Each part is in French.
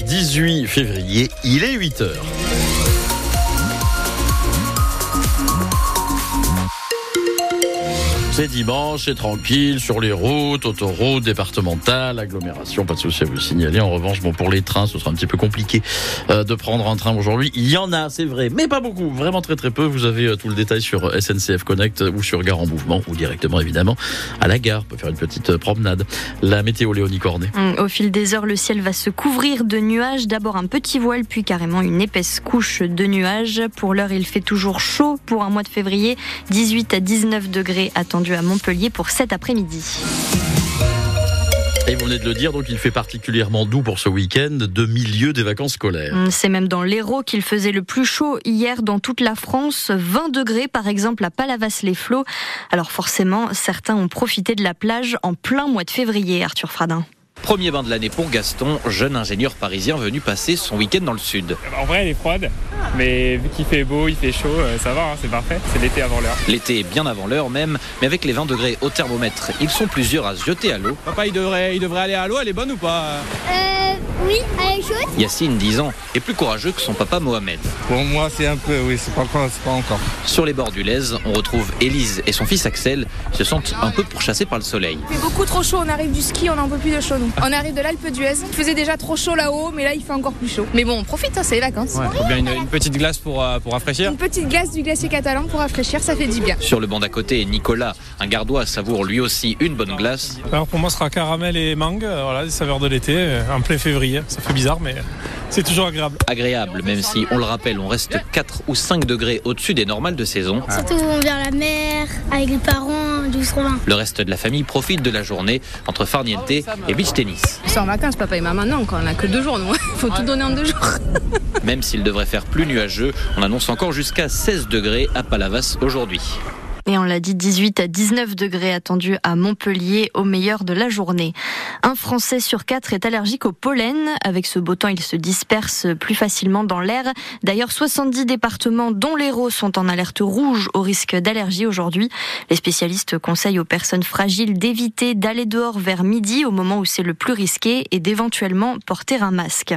dimanche 18 février, il est 8 C'est dimanche, c'est tranquille sur les routes, autoroutes, départementales, agglomérations, pas de souci à vous signaler. En revanche, bon, pour les trains, ce sera un petit peu compliqué euh, de prendre un train aujourd'hui. Il y en a, c'est vrai, mais pas beaucoup, vraiment très très peu. Vous avez euh, tout le détail sur SNCF Connect ou sur Gare en Mouvement, ou directement évidemment à la gare. On peut faire une petite euh, promenade. La météo Léonie Cornet. Hum, Au fil des heures, le ciel va se couvrir de nuages. D'abord un petit voile, puis carrément une épaisse couche de nuages. Pour l'heure, il fait toujours chaud pour un mois de février. 18 à 19 degrés attendus à Montpellier pour cet après-midi. Et vous venez de le dire, donc il fait particulièrement doux pour ce week-end de milieu des vacances scolaires. Hum, C'est même dans l'Hérault qu'il faisait le plus chaud hier dans toute la France. 20 degrés par exemple à Palavas-les-Flots. Alors forcément, certains ont profité de la plage en plein mois de février, Arthur Fradin. Premier bain de l'année pour Gaston, jeune ingénieur parisien venu passer son week-end dans le sud. En vrai, elle est froide, mais vu qu'il fait beau, il fait chaud, euh, ça va, hein, c'est parfait. C'est l'été avant l'heure. L'été est bien avant l'heure même, mais avec les 20 degrés au thermomètre, ils sont plusieurs à se jeter à l'eau. Papa, il devrait, il devrait aller à l'eau, elle est bonne ou pas? Euh, oui, elle est chaude. Yacine, 10 ans, est plus courageux que son papa Mohamed. Pour moi, c'est un peu, oui, c'est pas encore. c'est pas encore. Sur les bords du Lèze, on retrouve Élise et son fils Axel, se sentent un peu pourchassés par le soleil. Il fait beaucoup trop chaud, on arrive du ski, on n'en peut plus de chaud nous. On arrive de l'Alpe d'Huez, il faisait déjà trop chaud là-haut, mais là il fait encore plus chaud. Mais bon, on profite, hein, c'est les vacances. Ouais, faut bien une, une petite glace pour, euh, pour rafraîchir. Une petite glace du glacier catalan pour rafraîchir, ça fait du bien. Sur le banc d'à côté, Nicolas, un gardois, savoure lui aussi une bonne glace. Alors pour moi, ce sera caramel et mangue, euh, voilà, des saveurs de l'été, euh, en plein février. Ça fait bizarre, mais c'est toujours agréable. Agréable, même si, on le rappelle, on reste 4 ou 5 degrés au-dessus des normales de saison. Surtout vers la mer, avec les parents, du. Le reste de la famille profite de la journée entre farniente et beach tennis. C'est en vacances, papa et maman, non, on a que deux jours, nous. Faut tout donner en deux jours. Même s'il devrait faire plus nuageux, on annonce encore jusqu'à 16 degrés à Palavas aujourd'hui. Et on l'a dit, 18 à 19 degrés attendus à Montpellier au meilleur de la journée. Un Français sur quatre est allergique au pollen. Avec ce beau temps, il se disperse plus facilement dans l'air. D'ailleurs, 70 départements, dont l'Hérault, sont en alerte rouge au risque d'allergie aujourd'hui. Les spécialistes conseillent aux personnes fragiles d'éviter d'aller dehors vers midi au moment où c'est le plus risqué et d'éventuellement porter un masque.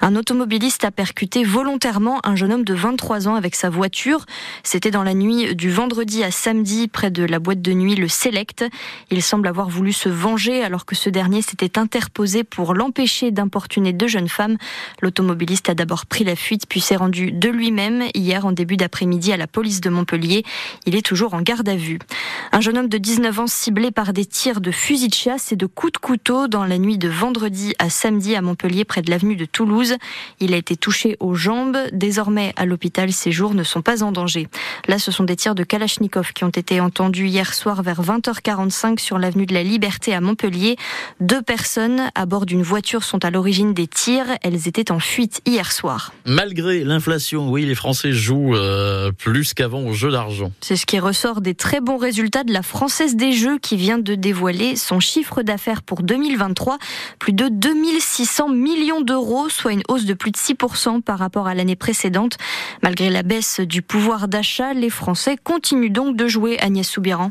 Un automobiliste a percuté volontairement un jeune homme de 23 ans avec sa voiture. C'était dans la nuit du vendredi à samedi près de la boîte de nuit Le Select. Il semble avoir voulu se venger alors que ce dernier s'était interposé pour l'empêcher d'importuner deux jeunes femmes. L'automobiliste a d'abord pris la fuite puis s'est rendu de lui-même hier en début d'après-midi à la police de Montpellier. Il est toujours en garde à vue. Un jeune homme de 19 ans ciblé par des tirs de fusil de chasse et de coups de couteau dans la nuit de vendredi à samedi à Montpellier près de l'avenue de Toulouse. Il a été touché aux jambes. Désormais à l'hôpital, ses jours ne sont pas en danger. Là, ce sont des tirs de Kalachnikov qui ont été entendus hier soir vers 20h45 sur l'avenue de la Liberté à Montpellier. Deux personnes à bord d'une voiture sont à l'origine des tirs. Elles étaient en fuite hier soir. Malgré l'inflation, oui, les Français jouent euh, plus qu'avant au jeu d'argent. C'est ce qui ressort des très bons résultats de la Française des Jeux qui vient de dévoiler son chiffre d'affaires pour 2023. Plus de 2600 millions d'euros, soit une hausse de plus de 6% par rapport à l'année précédente. Malgré la baisse du pouvoir d'achat, les Français continuent donc de jouer Agnès Soubiran.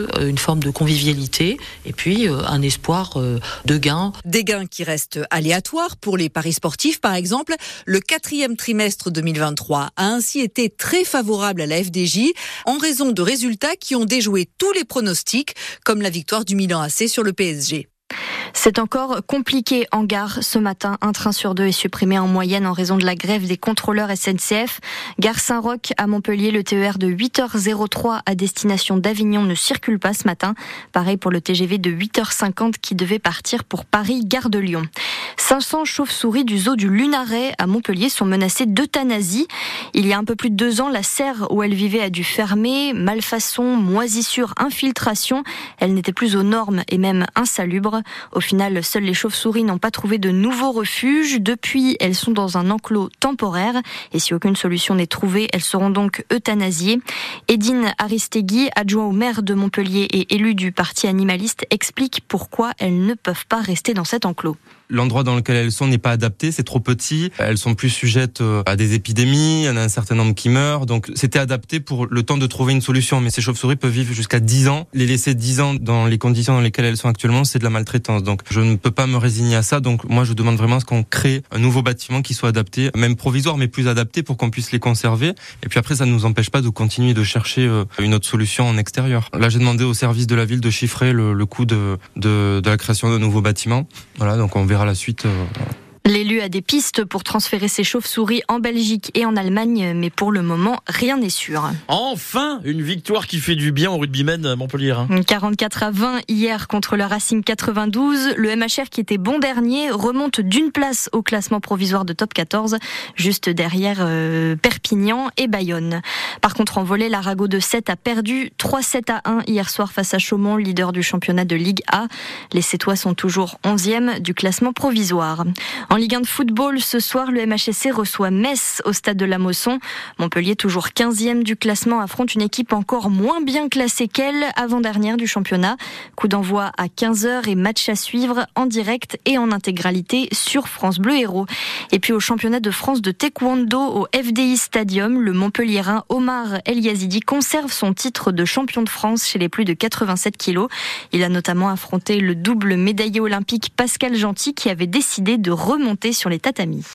euh, une forme de convivialité et puis euh, un espoir euh, de gain. Des gains qui restent aléatoires pour les paris sportifs, par exemple. Le quatrième trimestre 2023 a ainsi été très favorable à la FDJ en raison de résultats qui ont déjoué tous les pronostics, comme la victoire du Milan AC sur le PSG. C'est encore compliqué en gare ce matin. Un train sur deux est supprimé en moyenne en raison de la grève des contrôleurs SNCF. Gare Saint-Roch à Montpellier, le TER de 8h03 à destination d'Avignon ne circule pas ce matin. Pareil pour le TGV de 8h50 qui devait partir pour Paris, gare de Lyon. 500 chauves-souris du zoo du Lunaret à Montpellier sont menacées d'euthanasie. Il y a un peu plus de deux ans, la serre où elles vivaient a dû fermer. Malfaçon, moisissure, infiltration. Elle n'était plus aux normes et même insalubre. Au final, seules les chauves-souris n'ont pas trouvé de nouveaux refuges. Depuis, elles sont dans un enclos temporaire et si aucune solution n'est trouvée, elles seront donc euthanasiées. Edine Aristegui, adjoint au maire de Montpellier et élu du parti animaliste, explique pourquoi elles ne peuvent pas rester dans cet enclos l'endroit dans lequel elles sont n'est pas adapté, c'est trop petit, elles sont plus sujettes euh, à des épidémies, il y en a un certain nombre qui meurent, donc c'était adapté pour le temps de trouver une solution, mais ces chauves-souris peuvent vivre jusqu'à 10 ans. Les laisser 10 ans dans les conditions dans lesquelles elles sont actuellement, c'est de la maltraitance, donc je ne peux pas me résigner à ça, donc moi je demande vraiment à ce qu'on crée un nouveau bâtiment qui soit adapté, même provisoire, mais plus adapté pour qu'on puisse les conserver, et puis après ça ne nous empêche pas de continuer de chercher euh, une autre solution en extérieur. Là j'ai demandé au service de la ville de chiffrer le, coût de, de, de la création d'un nouveau bâtiment, voilà, donc on verra à la suite. Euh, L'élu a des pistes pour transférer ses chauves-souris en Belgique et en Allemagne, mais pour le moment, rien n'est sûr. Enfin, une victoire qui fait du bien au rugbymen Montpellier. 44 à 20 hier contre le Racing 92. Le MHR qui était bon dernier remonte d'une place au classement provisoire de top 14, juste derrière euh, Perpignan et Bayonne. Par contre, en volée, l'Arago de 7 a perdu 3-7 à 1 hier soir face à Chaumont, leader du championnat de Ligue A. Les Sétois sont toujours 11e du classement provisoire. En Ligue 1 de football, ce soir, le MHSC reçoit Metz au stade de la Mosson. Montpellier, toujours 15e du classement, affronte une équipe encore moins bien classée qu'elle, avant-dernière du championnat. Coup d'envoi à 15h et match à suivre en direct et en intégralité sur France Bleu Héros. Et puis au championnat de France de taekwondo au FDI Stadium, le Montpellierin Omar El Yazidi conserve son titre de champion de France chez les plus de 87 kilos. Il a notamment affronté le double médaillé olympique Pascal Gentil qui avait décidé de remonter monter sur les tatamis.